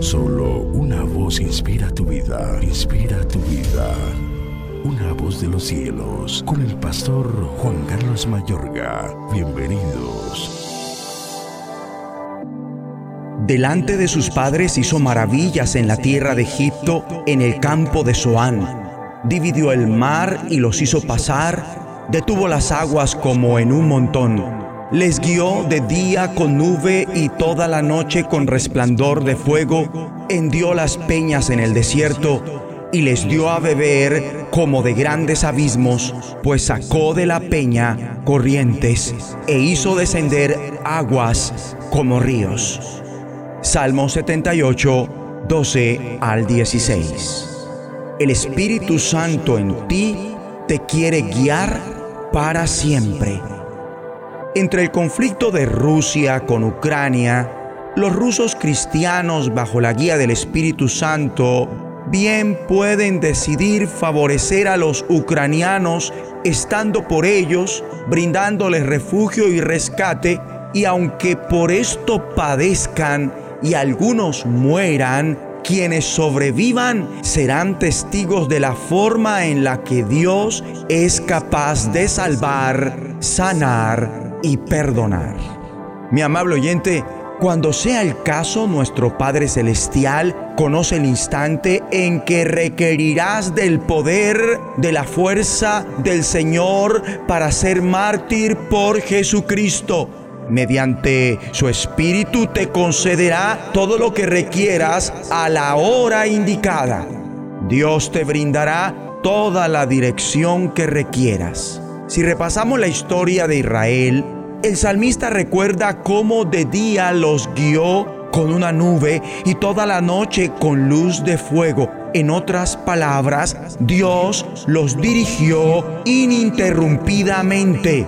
Solo una voz inspira tu vida, inspira tu vida. Una voz de los cielos, con el pastor Juan Carlos Mayorga. Bienvenidos. Delante de sus padres hizo maravillas en la tierra de Egipto, en el campo de Zoán. Dividió el mar y los hizo pasar, detuvo las aguas como en un montón. Les guió de día con nube y toda la noche con resplandor de fuego. Hendió las peñas en el desierto y les dio a beber como de grandes abismos, pues sacó de la peña corrientes e hizo descender aguas como ríos. Salmo 78, 12 al 16. El Espíritu Santo en ti te quiere guiar para siempre. Entre el conflicto de Rusia con Ucrania, los rusos cristianos bajo la guía del Espíritu Santo bien pueden decidir favorecer a los ucranianos estando por ellos, brindándoles refugio y rescate, y aunque por esto padezcan, y algunos mueran, quienes sobrevivan serán testigos de la forma en la que Dios es capaz de salvar, sanar y perdonar. Mi amable oyente, cuando sea el caso, nuestro Padre Celestial conoce el instante en que requerirás del poder, de la fuerza del Señor para ser mártir por Jesucristo mediante su espíritu te concederá todo lo que requieras a la hora indicada. Dios te brindará toda la dirección que requieras. Si repasamos la historia de Israel, el salmista recuerda cómo de día los guió con una nube y toda la noche con luz de fuego. En otras palabras, Dios los dirigió ininterrumpidamente.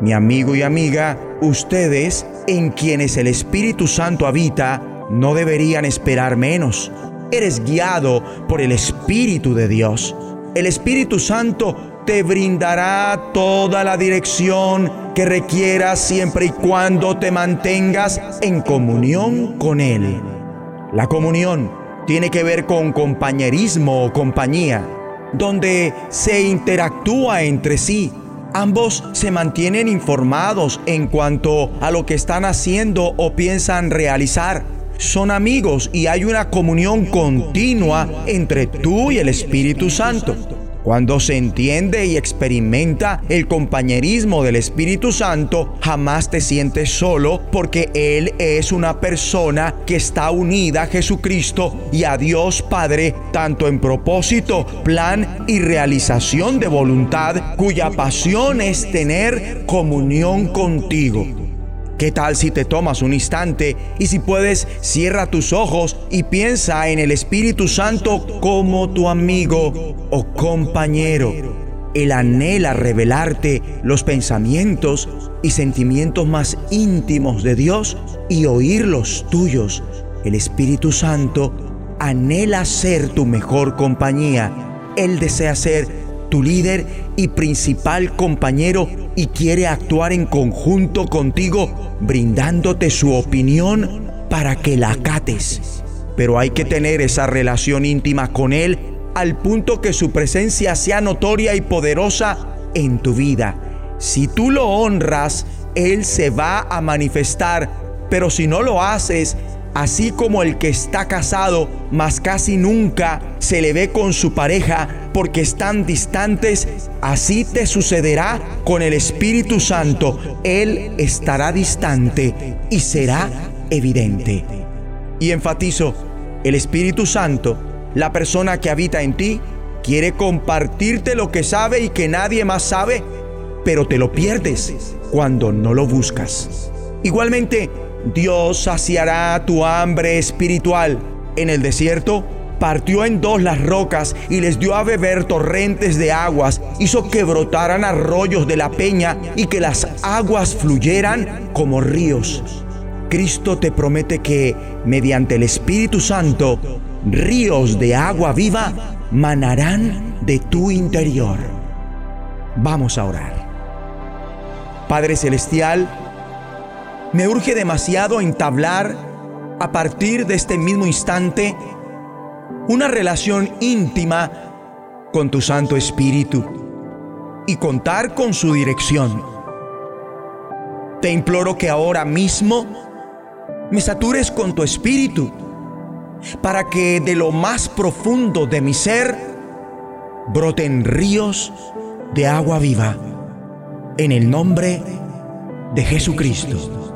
Mi amigo y amiga, ustedes en quienes el Espíritu Santo habita, no deberían esperar menos. Eres guiado por el Espíritu de Dios. El Espíritu Santo te brindará toda la dirección que requieras siempre y cuando te mantengas en comunión con Él. La comunión tiene que ver con compañerismo o compañía, donde se interactúa entre sí Ambos se mantienen informados en cuanto a lo que están haciendo o piensan realizar. Son amigos y hay una comunión continua entre tú y el Espíritu Santo. Cuando se entiende y experimenta el compañerismo del Espíritu Santo, jamás te sientes solo porque Él es una persona que está unida a Jesucristo y a Dios Padre, tanto en propósito, plan y realización de voluntad, cuya pasión es tener comunión contigo. ¿Qué tal si te tomas un instante y si puedes cierra tus ojos y piensa en el Espíritu Santo como tu amigo o compañero? Él anhela revelarte los pensamientos y sentimientos más íntimos de Dios y oír los tuyos. El Espíritu Santo anhela ser tu mejor compañía. Él desea ser tu líder y principal compañero y quiere actuar en conjunto contigo, brindándote su opinión para que la acates. Pero hay que tener esa relación íntima con Él al punto que su presencia sea notoria y poderosa en tu vida. Si tú lo honras, Él se va a manifestar, pero si no lo haces, así como el que está casado, mas casi nunca se le ve con su pareja porque están distantes, así te sucederá con el Espíritu Santo. Él estará distante y será evidente. Y enfatizo, el Espíritu Santo, la persona que habita en ti, quiere compartirte lo que sabe y que nadie más sabe, pero te lo pierdes cuando no lo buscas. Igualmente, Dios saciará tu hambre espiritual. En el desierto partió en dos las rocas y les dio a beber torrentes de aguas, hizo que brotaran arroyos de la peña y que las aguas fluyeran como ríos. Cristo te promete que, mediante el Espíritu Santo, ríos de agua viva manarán de tu interior. Vamos a orar. Padre Celestial, me urge demasiado entablar a partir de este mismo instante una relación íntima con tu Santo Espíritu y contar con su dirección. Te imploro que ahora mismo me satures con tu Espíritu para que de lo más profundo de mi ser broten ríos de agua viva. En el nombre de Jesucristo.